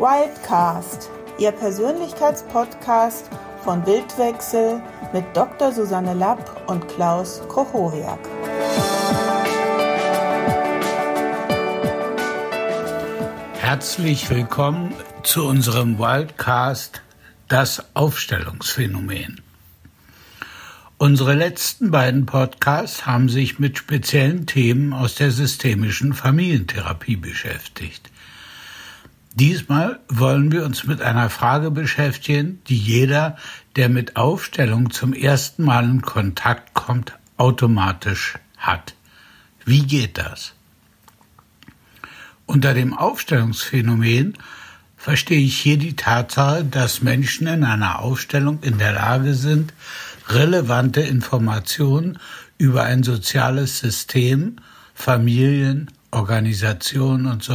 Wildcast, Ihr Persönlichkeitspodcast von Bildwechsel mit Dr. Susanne Lapp und Klaus Kochowiak. Herzlich willkommen zu unserem Wildcast Das Aufstellungsphänomen. Unsere letzten beiden Podcasts haben sich mit speziellen Themen aus der systemischen Familientherapie beschäftigt. Diesmal wollen wir uns mit einer Frage beschäftigen, die jeder, der mit Aufstellung zum ersten Mal in Kontakt kommt, automatisch hat. Wie geht das? Unter dem Aufstellungsphänomen verstehe ich hier die Tatsache, dass Menschen in einer Aufstellung in der Lage sind, relevante Informationen über ein soziales System, Familien, Organisationen und so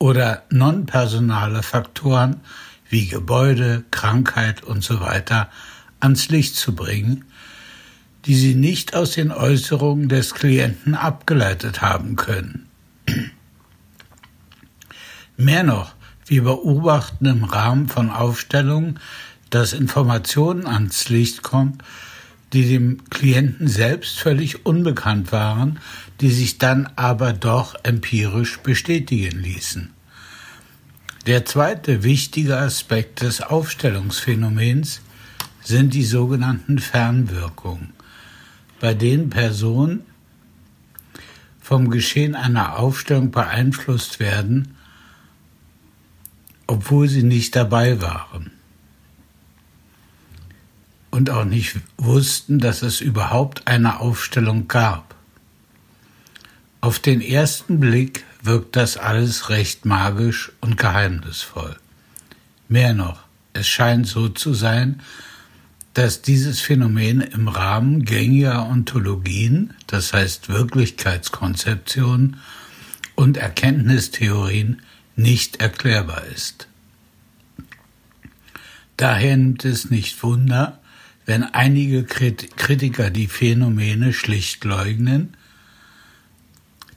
oder nonpersonale Faktoren wie Gebäude, Krankheit und so ans Licht zu bringen, die sie nicht aus den Äußerungen des Klienten abgeleitet haben können. Mehr noch, wir beobachten im Rahmen von Aufstellungen, dass Informationen ans Licht kommen, die dem Klienten selbst völlig unbekannt waren, die sich dann aber doch empirisch bestätigen ließen. Der zweite wichtige Aspekt des Aufstellungsphänomens sind die sogenannten Fernwirkungen, bei denen Personen vom Geschehen einer Aufstellung beeinflusst werden, obwohl sie nicht dabei waren und auch nicht wussten, dass es überhaupt eine Aufstellung gab. Auf den ersten Blick wirkt das alles recht magisch und geheimnisvoll. Mehr noch, es scheint so zu sein, dass dieses Phänomen im Rahmen gängiger Ontologien, das heißt Wirklichkeitskonzeptionen und Erkenntnistheorien nicht erklärbar ist. Daher nimmt es nicht Wunder, wenn einige Kritiker die Phänomene schlicht leugnen,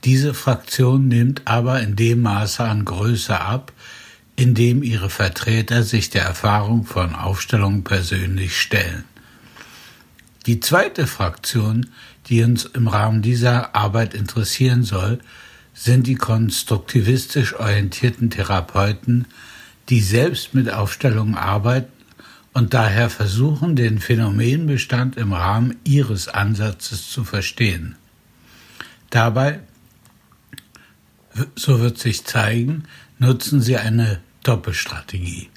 diese Fraktion nimmt aber in dem Maße an Größe ab, in dem ihre Vertreter sich der Erfahrung von Aufstellungen persönlich stellen. Die zweite Fraktion, die uns im Rahmen dieser Arbeit interessieren soll, sind die konstruktivistisch orientierten Therapeuten, die selbst mit Aufstellungen arbeiten und daher versuchen, den Phänomenbestand im Rahmen ihres Ansatzes zu verstehen. Dabei, so wird sich zeigen, nutzen sie eine Doppelstrategie.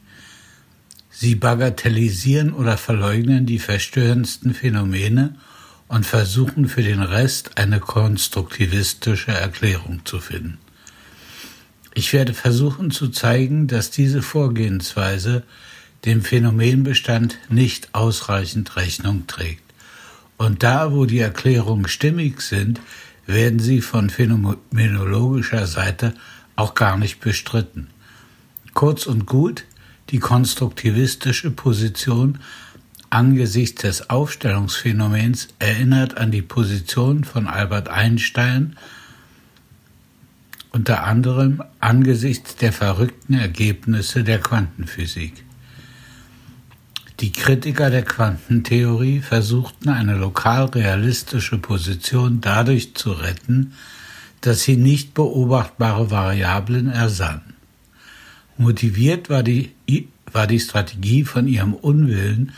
Sie bagatellisieren oder verleugnen die verstörendsten Phänomene und versuchen für den Rest eine konstruktivistische Erklärung zu finden. Ich werde versuchen zu zeigen, dass diese Vorgehensweise dem Phänomenbestand nicht ausreichend Rechnung trägt. Und da, wo die Erklärungen stimmig sind, werden sie von phänomenologischer Seite auch gar nicht bestritten. Kurz und gut, die konstruktivistische Position angesichts des Aufstellungsphänomens erinnert an die Position von Albert Einstein, unter anderem angesichts der verrückten Ergebnisse der Quantenphysik. Die Kritiker der Quantentheorie versuchten eine lokal realistische Position dadurch zu retten, dass sie nicht beobachtbare Variablen ersannen. Motiviert war die, war die Strategie von ihrem Unwillen,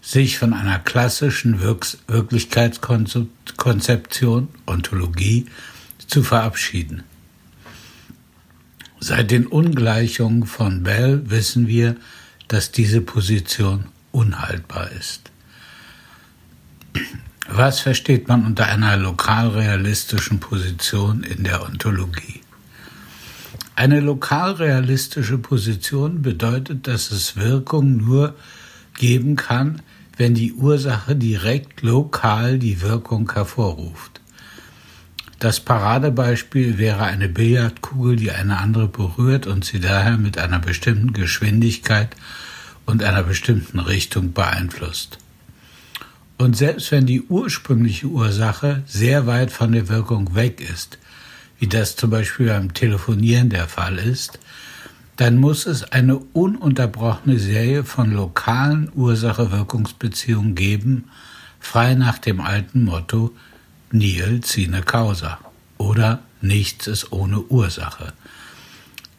sich von einer klassischen Wirks Wirklichkeitskonzeption, Ontologie, zu verabschieden. Seit den Ungleichungen von Bell wissen wir, dass diese Position unhaltbar ist. Was versteht man unter einer lokalrealistischen Position in der Ontologie? Eine lokalrealistische Position bedeutet, dass es Wirkung nur geben kann, wenn die Ursache direkt lokal die Wirkung hervorruft. Das Paradebeispiel wäre eine Billardkugel, die eine andere berührt und sie daher mit einer bestimmten Geschwindigkeit und einer bestimmten Richtung beeinflusst. Und selbst wenn die ursprüngliche Ursache sehr weit von der Wirkung weg ist, wie das zum Beispiel beim Telefonieren der Fall ist, dann muss es eine ununterbrochene Serie von lokalen Ursache-Wirkungsbeziehungen geben, frei nach dem alten Motto Nihil sine causa oder nichts ist ohne Ursache.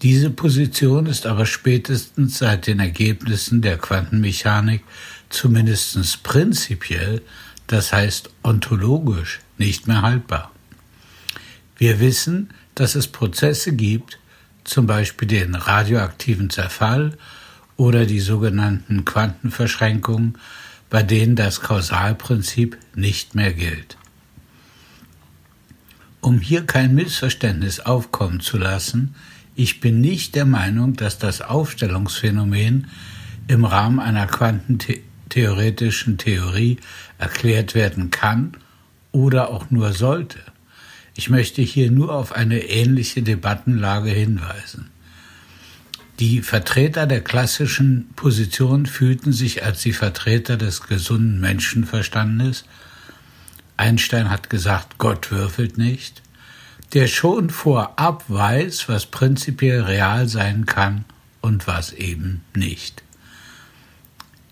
Diese Position ist aber spätestens seit den Ergebnissen der Quantenmechanik zumindest prinzipiell, das heißt ontologisch, nicht mehr haltbar. Wir wissen, dass es Prozesse gibt, zum Beispiel den radioaktiven Zerfall oder die sogenannten Quantenverschränkungen, bei denen das Kausalprinzip nicht mehr gilt. Um hier kein Missverständnis aufkommen zu lassen, ich bin nicht der Meinung, dass das Aufstellungsphänomen im Rahmen einer quantentheoretischen Theorie erklärt werden kann oder auch nur sollte. Ich möchte hier nur auf eine ähnliche Debattenlage hinweisen. Die Vertreter der klassischen Position fühlten sich als die Vertreter des gesunden Menschenverstandes. Einstein hat gesagt, Gott würfelt nicht, der schon vorab weiß, was prinzipiell real sein kann und was eben nicht.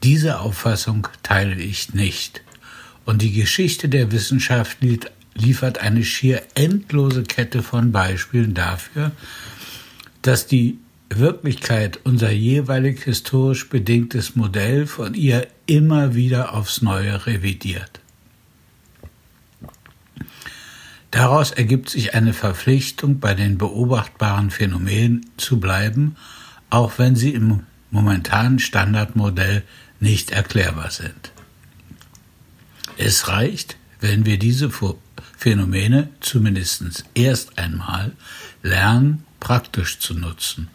Diese Auffassung teile ich nicht. Und die Geschichte der Wissenschaft liefert eine schier endlose Kette von Beispielen dafür, dass die Wirklichkeit unser jeweilig historisch bedingtes Modell von ihr immer wieder aufs Neue revidiert. Daraus ergibt sich eine Verpflichtung, bei den beobachtbaren Phänomenen zu bleiben, auch wenn sie im momentanen Standardmodell nicht erklärbar sind. Es reicht, wenn wir diese Phänomene zumindest erst einmal lernen, praktisch zu nutzen,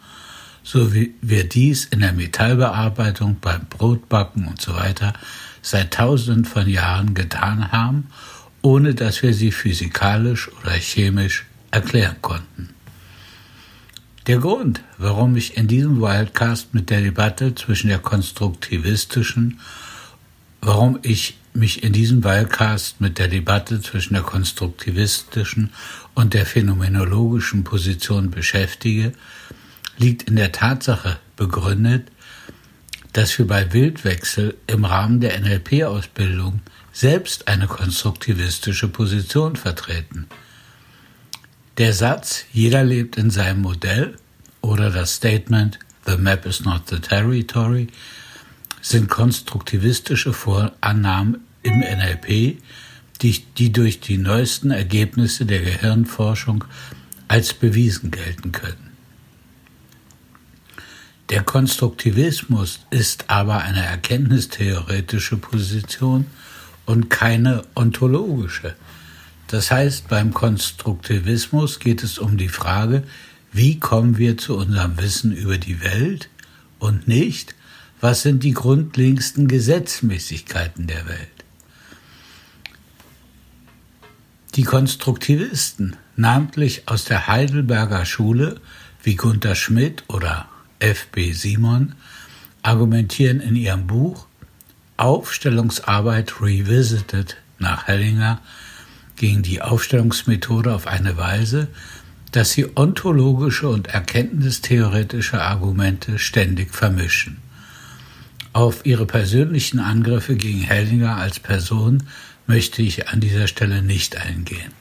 so wie wir dies in der Metallbearbeitung, beim Brotbacken und so seit tausenden von Jahren getan haben, ohne dass wir sie physikalisch oder chemisch erklären konnten. Der Grund, warum ich in diesem Wildcast mit der Debatte zwischen der konstruktivistischen, warum ich mich in diesem Wahlcast mit der Debatte zwischen der konstruktivistischen und der phänomenologischen Position beschäftige, liegt in der Tatsache begründet, dass wir bei Wildwechsel im Rahmen der NLP-Ausbildung selbst eine konstruktivistische Position vertreten. Der Satz Jeder lebt in seinem Modell oder das Statement The map is not the territory sind konstruktivistische Vorannahmen im NLP, die, die durch die neuesten Ergebnisse der Gehirnforschung als bewiesen gelten können. Der Konstruktivismus ist aber eine erkenntnistheoretische Position und keine ontologische. Das heißt, beim Konstruktivismus geht es um die Frage, wie kommen wir zu unserem Wissen über die Welt und nicht, was sind die grundlegendsten Gesetzmäßigkeiten der Welt? Die Konstruktivisten, namentlich aus der Heidelberger Schule wie Gunther Schmidt oder F.B. Simon, argumentieren in ihrem Buch Aufstellungsarbeit Revisited nach Hellinger gegen die Aufstellungsmethode auf eine Weise, dass sie ontologische und erkenntnistheoretische Argumente ständig vermischen. Auf ihre persönlichen Angriffe gegen Hellinger als Person möchte ich an dieser Stelle nicht eingehen.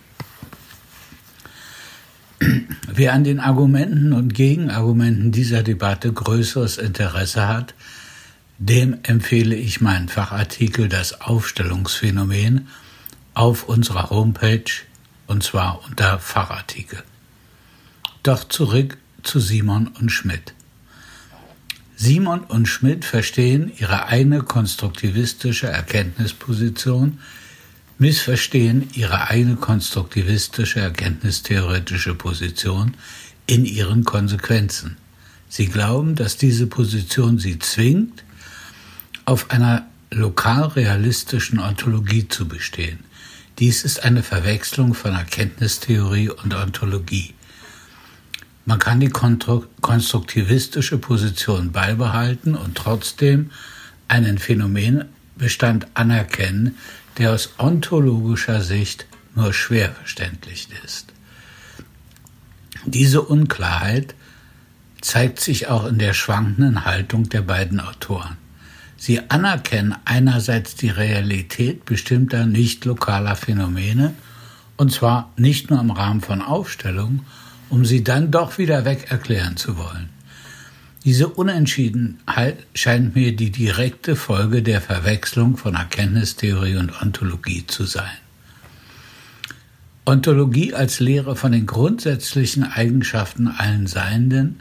Wer an den Argumenten und Gegenargumenten dieser Debatte größeres Interesse hat, dem empfehle ich meinen Fachartikel Das Aufstellungsphänomen auf unserer Homepage und zwar unter Fachartikel. Doch zurück zu Simon und Schmidt. Simon und Schmidt verstehen ihre eigene konstruktivistische Erkenntnisposition, missverstehen ihre eigene konstruktivistische erkenntnistheoretische Position in ihren Konsequenzen. Sie glauben, dass diese Position sie zwingt, auf einer lokal realistischen Ontologie zu bestehen. Dies ist eine Verwechslung von Erkenntnistheorie und Ontologie. Man kann die konstruktivistische Position beibehalten und trotzdem einen Phänomenbestand anerkennen, der aus ontologischer Sicht nur schwer verständlich ist. Diese Unklarheit zeigt sich auch in der schwankenden Haltung der beiden Autoren. Sie anerkennen einerseits die Realität bestimmter nicht lokaler Phänomene, und zwar nicht nur im Rahmen von Aufstellungen, um sie dann doch wieder weg erklären zu wollen. Diese Unentschiedenheit scheint mir die direkte Folge der Verwechslung von Erkenntnistheorie und Ontologie zu sein. Ontologie als Lehre von den grundsätzlichen Eigenschaften allen Seienden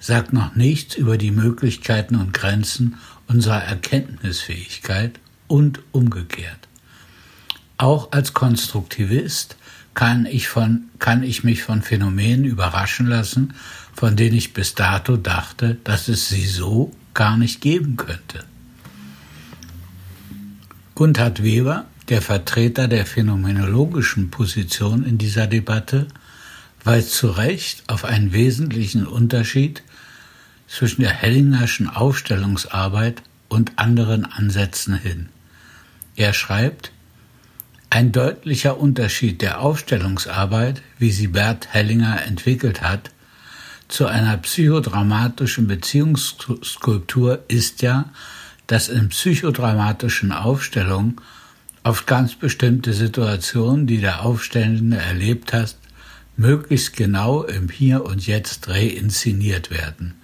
sagt noch nichts über die Möglichkeiten und Grenzen unserer Erkenntnisfähigkeit und umgekehrt. Auch als Konstruktivist kann ich, von, kann ich mich von Phänomenen überraschen lassen, von denen ich bis dato dachte, dass es sie so gar nicht geben könnte. Gunther Weber, der Vertreter der phänomenologischen Position in dieser Debatte, weist zu Recht auf einen wesentlichen Unterschied zwischen der Hellingerschen Aufstellungsarbeit und anderen Ansätzen hin. Er schreibt, ein deutlicher Unterschied der Aufstellungsarbeit, wie sie Bert Hellinger entwickelt hat, zu einer psychodramatischen Beziehungsskulptur ist ja, dass in psychodramatischen Aufstellungen auf ganz bestimmte Situationen, die der Aufstellende erlebt hat, möglichst genau im Hier und Jetzt reinszeniert werden.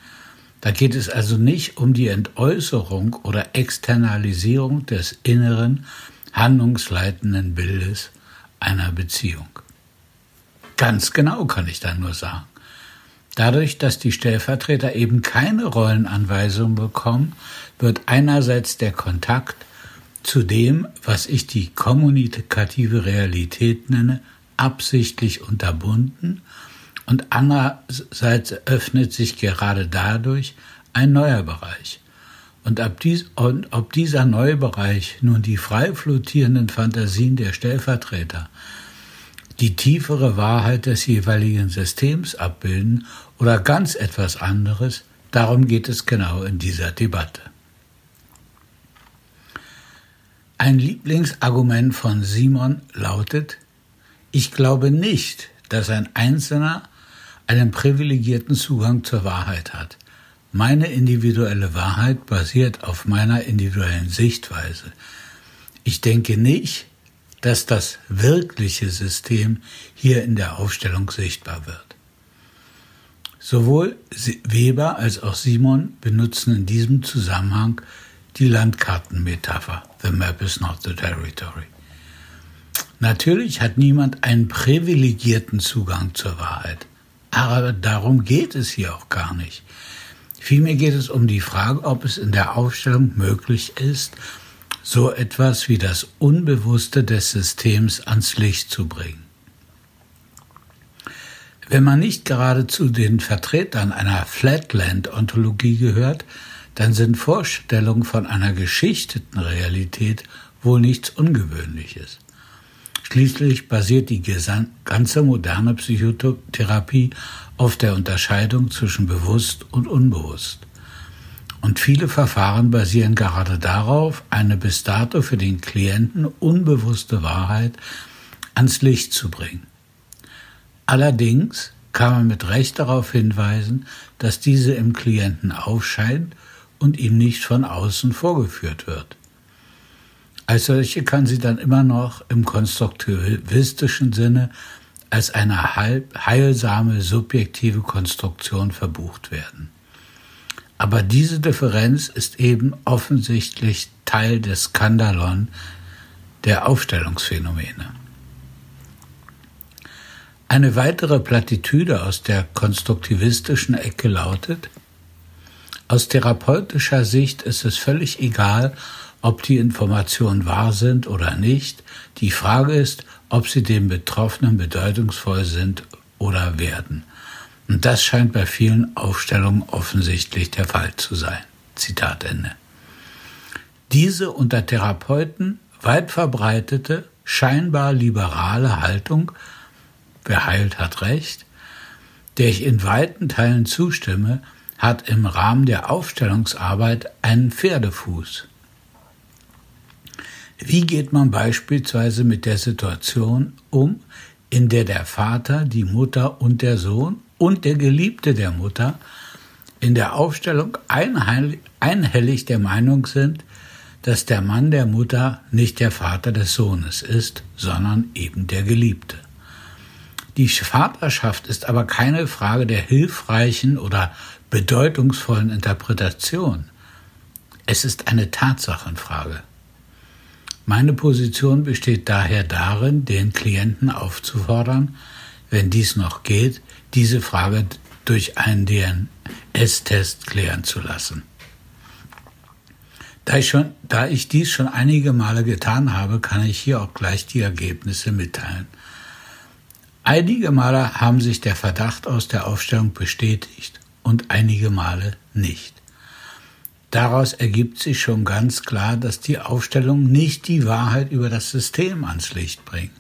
Da geht es also nicht um die Entäußerung oder Externalisierung des inneren, handlungsleitenden Bildes einer Beziehung. Ganz genau kann ich da nur sagen. Dadurch, dass die Stellvertreter eben keine Rollenanweisung bekommen, wird einerseits der Kontakt zu dem, was ich die kommunikative Realität nenne, absichtlich unterbunden und andererseits öffnet sich gerade dadurch ein neuer Bereich. Und ob, dies, und ob dieser neue Bereich nun die frei flottierenden Fantasien der Stellvertreter, die tiefere Wahrheit des jeweiligen Systems abbilden oder ganz etwas anderes, darum geht es genau in dieser Debatte. Ein Lieblingsargument von Simon lautet, ich glaube nicht, dass ein Einzelner einen privilegierten Zugang zur Wahrheit hat. Meine individuelle Wahrheit basiert auf meiner individuellen Sichtweise. Ich denke nicht, dass das wirkliche System hier in der Aufstellung sichtbar wird. Sowohl Weber als auch Simon benutzen in diesem Zusammenhang die Landkartenmetapher. The map is not the territory. Natürlich hat niemand einen privilegierten Zugang zur Wahrheit. Aber darum geht es hier auch gar nicht. Vielmehr geht es um die Frage, ob es in der Aufstellung möglich ist, so etwas wie das Unbewusste des Systems ans Licht zu bringen. Wenn man nicht gerade zu den Vertretern einer Flatland-Ontologie gehört, dann sind Vorstellungen von einer geschichteten Realität wohl nichts Ungewöhnliches. Schließlich basiert die ganze moderne Psychotherapie auf der Unterscheidung zwischen bewusst und unbewusst. Und viele Verfahren basieren gerade darauf, eine bis dato für den Klienten unbewusste Wahrheit ans Licht zu bringen. Allerdings kann man mit Recht darauf hinweisen, dass diese im Klienten aufscheint und ihm nicht von außen vorgeführt wird. Als solche kann sie dann immer noch im konstruktivistischen Sinne als eine heilsame subjektive Konstruktion verbucht werden. Aber diese Differenz ist eben offensichtlich Teil des Skandalon der Aufstellungsphänomene. Eine weitere Plattitüde aus der konstruktivistischen Ecke lautet, aus therapeutischer Sicht ist es völlig egal, ob die Informationen wahr sind oder nicht. Die Frage ist, ob sie dem Betroffenen bedeutungsvoll sind oder werden. Und das scheint bei vielen Aufstellungen offensichtlich der Fall zu sein. Zitat Ende. Diese unter Therapeuten weit verbreitete, scheinbar liberale Haltung wer heilt, hat Recht, der ich in weiten Teilen zustimme, hat im Rahmen der Aufstellungsarbeit einen Pferdefuß. Wie geht man beispielsweise mit der Situation um, in der der Vater, die Mutter und der Sohn und der Geliebte der Mutter in der Aufstellung einhellig der Meinung sind, dass der Mann der Mutter nicht der Vater des Sohnes ist, sondern eben der Geliebte. Die Vaterschaft ist aber keine Frage der hilfreichen oder bedeutungsvollen Interpretation. Es ist eine Tatsachenfrage. Meine Position besteht daher darin, den Klienten aufzufordern, wenn dies noch geht, diese Frage durch einen DNS-Test klären zu lassen. Da ich, schon, da ich dies schon einige Male getan habe, kann ich hier auch gleich die Ergebnisse mitteilen. Einige Male haben sich der Verdacht aus der Aufstellung bestätigt und einige Male nicht. Daraus ergibt sich schon ganz klar, dass die Aufstellung nicht die Wahrheit über das System ans Licht bringt.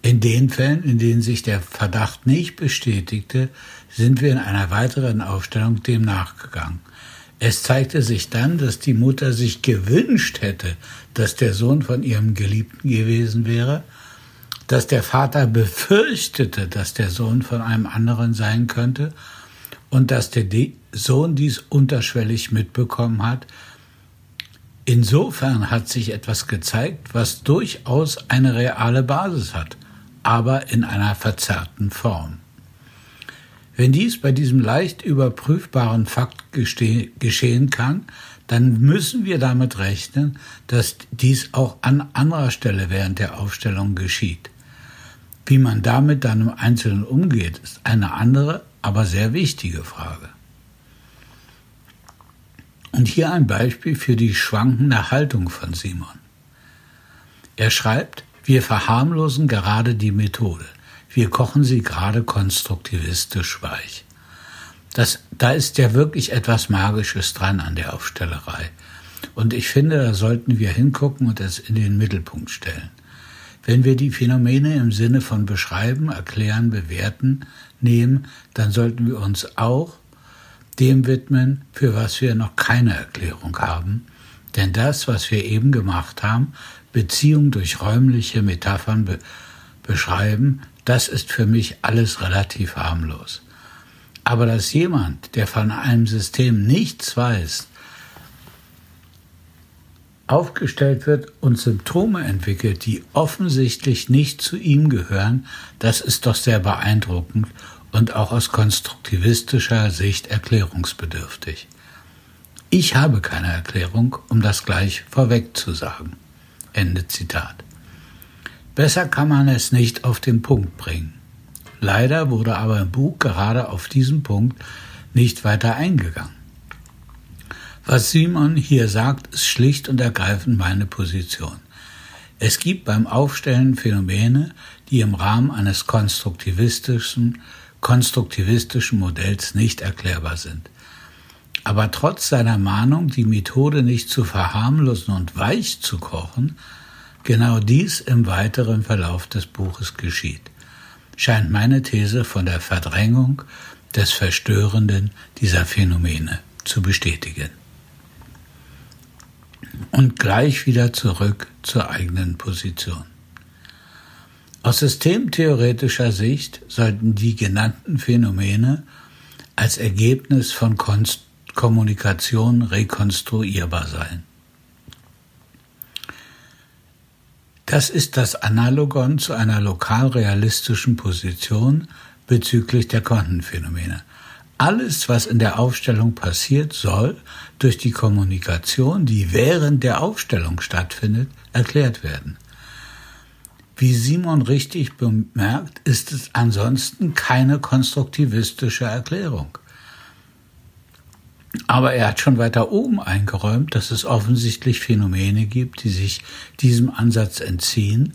In den Fällen, in denen sich der Verdacht nicht bestätigte, sind wir in einer weiteren Aufstellung dem nachgegangen. Es zeigte sich dann, dass die Mutter sich gewünscht hätte, dass der Sohn von ihrem Geliebten gewesen wäre, dass der Vater befürchtete, dass der Sohn von einem anderen sein könnte und dass der Sohn dies unterschwellig mitbekommen hat. Insofern hat sich etwas gezeigt, was durchaus eine reale Basis hat aber in einer verzerrten Form. Wenn dies bei diesem leicht überprüfbaren Fakt geschehen kann, dann müssen wir damit rechnen, dass dies auch an anderer Stelle während der Aufstellung geschieht. Wie man damit dann im Einzelnen umgeht, ist eine andere, aber sehr wichtige Frage. Und hier ein Beispiel für die schwankende Haltung von Simon. Er schreibt, wir verharmlosen gerade die Methode. Wir kochen sie gerade konstruktivistisch weich. Das, da ist ja wirklich etwas Magisches dran an der Aufstellerei. Und ich finde, da sollten wir hingucken und es in den Mittelpunkt stellen. Wenn wir die Phänomene im Sinne von beschreiben, erklären, bewerten nehmen, dann sollten wir uns auch dem widmen, für was wir noch keine Erklärung haben. Denn das, was wir eben gemacht haben, Beziehung durch räumliche Metaphern be beschreiben, das ist für mich alles relativ harmlos. Aber dass jemand, der von einem System nichts weiß, aufgestellt wird und Symptome entwickelt, die offensichtlich nicht zu ihm gehören, das ist doch sehr beeindruckend und auch aus konstruktivistischer Sicht erklärungsbedürftig. Ich habe keine Erklärung, um das gleich vorweg zu sagen. Ende Zitat. Besser kann man es nicht auf den Punkt bringen. Leider wurde aber im Buch gerade auf diesen Punkt nicht weiter eingegangen. Was Simon hier sagt, ist schlicht und ergreifend meine Position. Es gibt beim Aufstellen Phänomene, die im Rahmen eines konstruktivistischen, konstruktivistischen Modells nicht erklärbar sind. Aber trotz seiner Mahnung, die Methode nicht zu verharmlosen und weich zu kochen, genau dies im weiteren Verlauf des Buches geschieht, scheint meine These von der Verdrängung des Verstörenden dieser Phänomene zu bestätigen. Und gleich wieder zurück zur eigenen Position. Aus systemtheoretischer Sicht sollten die genannten Phänomene als Ergebnis von Konst Kommunikation rekonstruierbar sein. Das ist das Analogon zu einer lokal realistischen Position bezüglich der Quantenphänomene. Alles, was in der Aufstellung passiert, soll durch die Kommunikation, die während der Aufstellung stattfindet, erklärt werden. Wie Simon richtig bemerkt, ist es ansonsten keine konstruktivistische Erklärung. Aber er hat schon weiter oben eingeräumt, dass es offensichtlich Phänomene gibt, die sich diesem Ansatz entziehen.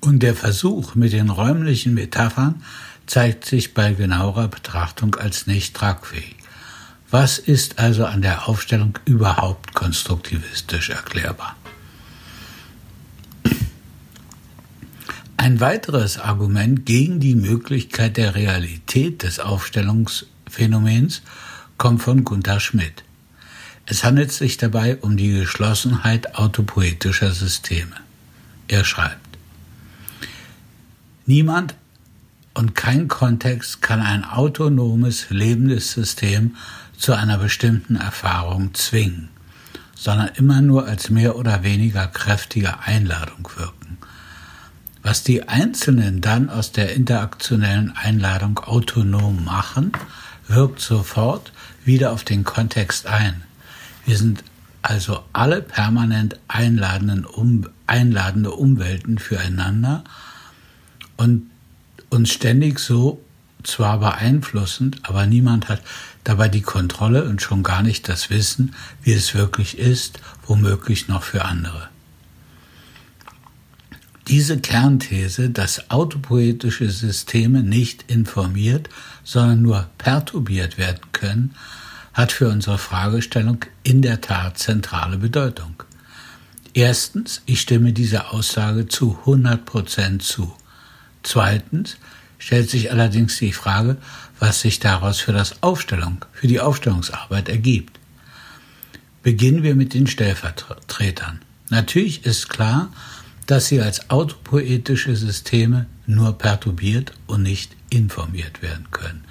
Und der Versuch mit den räumlichen Metaphern zeigt sich bei genauerer Betrachtung als nicht tragfähig. Was ist also an der Aufstellung überhaupt konstruktivistisch erklärbar? Ein weiteres Argument gegen die Möglichkeit der Realität des Aufstellungsphänomens kommt von Gunther Schmidt. Es handelt sich dabei um die Geschlossenheit autopoetischer Systeme. Er schreibt, Niemand und kein Kontext kann ein autonomes, lebendes System zu einer bestimmten Erfahrung zwingen, sondern immer nur als mehr oder weniger kräftige Einladung wirken. Was die Einzelnen dann aus der interaktionellen Einladung autonom machen, wirkt sofort wieder auf den Kontext ein. Wir sind also alle permanent einladenden um, einladende Umwelten füreinander und uns ständig so zwar beeinflussend, aber niemand hat dabei die Kontrolle und schon gar nicht das Wissen, wie es wirklich ist, womöglich noch für andere. Diese Kernthese, dass autopoetische Systeme nicht informiert, sondern nur perturbiert werden können, hat für unsere Fragestellung in der Tat zentrale Bedeutung. Erstens, ich stimme dieser Aussage zu 100 Prozent zu. Zweitens stellt sich allerdings die Frage, was sich daraus für das Aufstellung, für die Aufstellungsarbeit ergibt. Beginnen wir mit den Stellvertretern. Natürlich ist klar, dass sie als autopoetische Systeme nur perturbiert und nicht informiert werden können.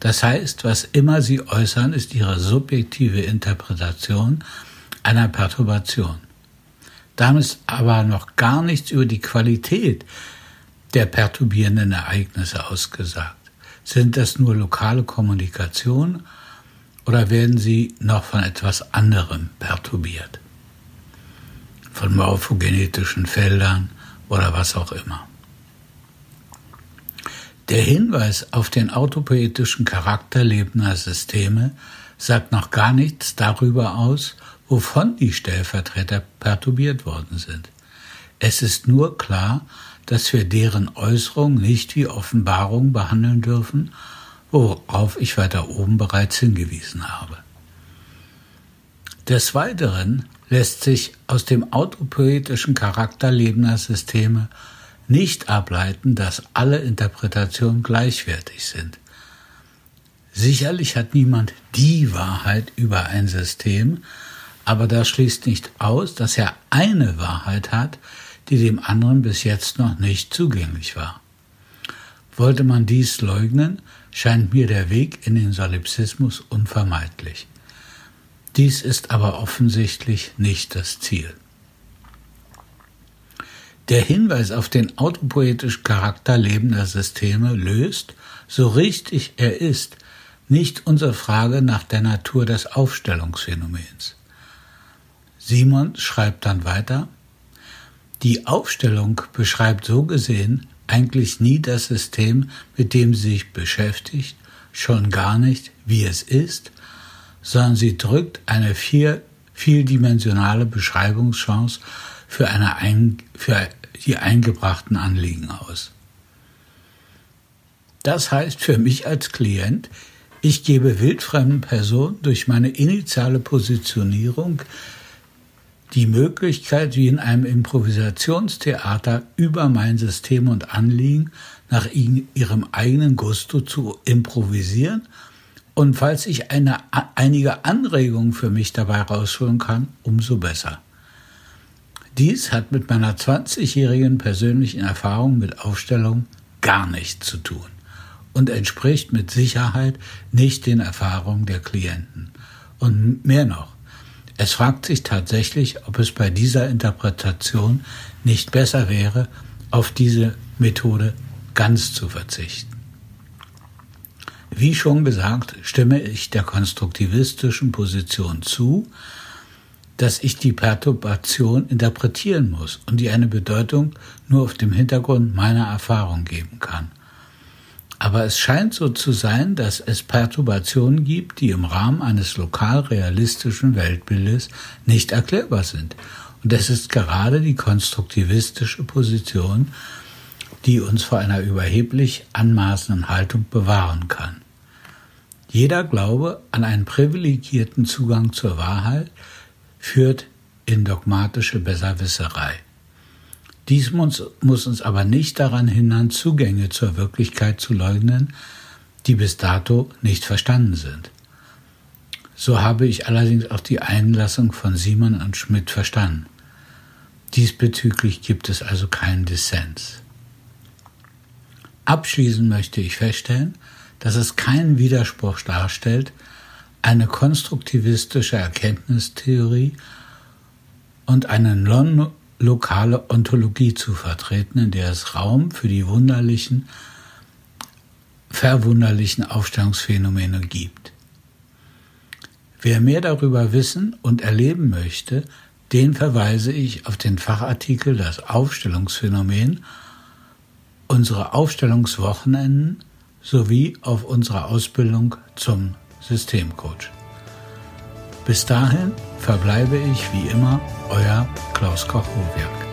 Das heißt, was immer sie äußern, ist ihre subjektive Interpretation einer Perturbation. Damit aber noch gar nichts über die Qualität der perturbierenden Ereignisse ausgesagt? Sind das nur lokale Kommunikation oder werden sie noch von etwas anderem perturbiert? Von morphogenetischen Feldern oder was auch immer. Der Hinweis auf den autopoetischen Charakter lebender Systeme sagt noch gar nichts darüber aus, wovon die Stellvertreter perturbiert worden sind. Es ist nur klar, dass wir deren Äußerung nicht wie Offenbarung behandeln dürfen, worauf ich weiter oben bereits hingewiesen habe. Des Weiteren lässt sich aus dem autopoetischen Charakter lebender Systeme nicht ableiten, dass alle Interpretationen gleichwertig sind. Sicherlich hat niemand die Wahrheit über ein System, aber das schließt nicht aus, dass er eine Wahrheit hat, die dem anderen bis jetzt noch nicht zugänglich war. Wollte man dies leugnen, scheint mir der Weg in den Solipsismus unvermeidlich. Dies ist aber offensichtlich nicht das Ziel. Der Hinweis auf den autopoetischen Charakter lebender Systeme löst, so richtig er ist, nicht unsere Frage nach der Natur des Aufstellungsphänomens. Simon schreibt dann weiter, die Aufstellung beschreibt so gesehen eigentlich nie das System, mit dem sie sich beschäftigt, schon gar nicht, wie es ist, sondern sie drückt eine vier, vieldimensionale Beschreibungschance für, eine ein, für die eingebrachten Anliegen aus. Das heißt für mich als Klient, ich gebe wildfremden Personen durch meine initiale Positionierung die Möglichkeit, wie in einem Improvisationstheater über mein System und Anliegen nach ihrem eigenen Gusto zu improvisieren und falls ich eine, einige Anregungen für mich dabei rausholen kann, umso besser. Dies hat mit meiner 20-jährigen persönlichen Erfahrung mit Aufstellung gar nichts zu tun und entspricht mit Sicherheit nicht den Erfahrungen der Klienten. Und mehr noch, es fragt sich tatsächlich, ob es bei dieser Interpretation nicht besser wäre, auf diese Methode ganz zu verzichten. Wie schon gesagt, stimme ich der konstruktivistischen Position zu, dass ich die Perturbation interpretieren muss und die eine Bedeutung nur auf dem Hintergrund meiner Erfahrung geben kann. Aber es scheint so zu sein, dass es Perturbationen gibt, die im Rahmen eines lokal realistischen Weltbildes nicht erklärbar sind. Und das ist gerade die konstruktivistische Position, die uns vor einer überheblich anmaßenden Haltung bewahren kann. Jeder Glaube an einen privilegierten Zugang zur Wahrheit führt in dogmatische Besserwisserei. Dies muss, muss uns aber nicht daran hindern, Zugänge zur Wirklichkeit zu leugnen, die bis dato nicht verstanden sind. So habe ich allerdings auch die Einlassung von Simon und Schmidt verstanden. Diesbezüglich gibt es also keinen Dissens. Abschließend möchte ich feststellen, dass es keinen Widerspruch darstellt, eine konstruktivistische Erkenntnistheorie und eine non-lokale Ontologie zu vertreten, in der es Raum für die wunderlichen, verwunderlichen Aufstellungsphänomene gibt. Wer mehr darüber wissen und erleben möchte, den verweise ich auf den Fachartikel Das Aufstellungsphänomen, unsere Aufstellungswochenenden sowie auf unsere Ausbildung zum Systemcoach. Bis dahin verbleibe ich wie immer euer Klaus Koch-Hohwerk.